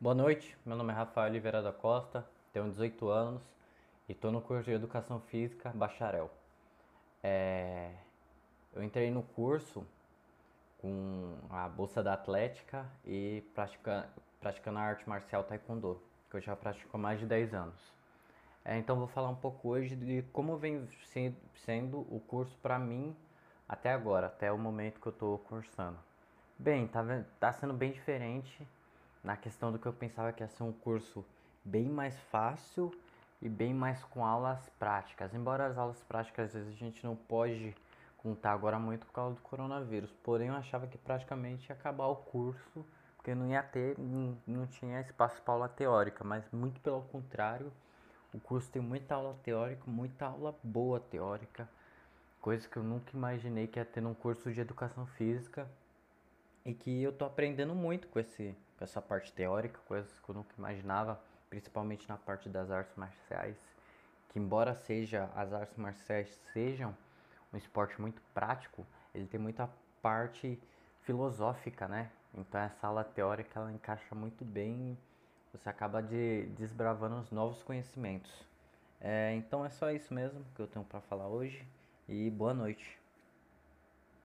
Boa noite, meu nome é Rafael Oliveira da Costa, tenho 18 anos e estou no curso de Educação Física Bacharel. É... Eu entrei no curso com a bolsa da Atlética e pratica... praticando a arte marcial Taekwondo, que eu já pratico há mais de 10 anos. É, então vou falar um pouco hoje de como vem sendo o curso para mim até agora, até o momento que eu estou cursando. Bem, tá, tá sendo bem diferente na questão do que eu pensava que ia ser um curso bem mais fácil e bem mais com aulas práticas. Embora as aulas práticas às vezes a gente não pode contar agora muito por causa do coronavírus, porém eu achava que praticamente ia acabar o curso porque não ia ter, não, tinha espaço para aula teórica, mas muito pelo contrário, o curso tem muita aula teórica, muita aula boa teórica, coisa que eu nunca imaginei que ia ter num curso de educação física e que eu tô aprendendo muito com esse com essa parte teórica, coisas que eu nunca imaginava, principalmente na parte das artes marciais, que embora seja as artes marciais sejam um esporte muito prático, ele tem muita parte filosófica, né? Então essa aula teórica ela encaixa muito bem, você acaba de desbravando os novos conhecimentos. É, então é só isso mesmo que eu tenho para falar hoje e boa noite.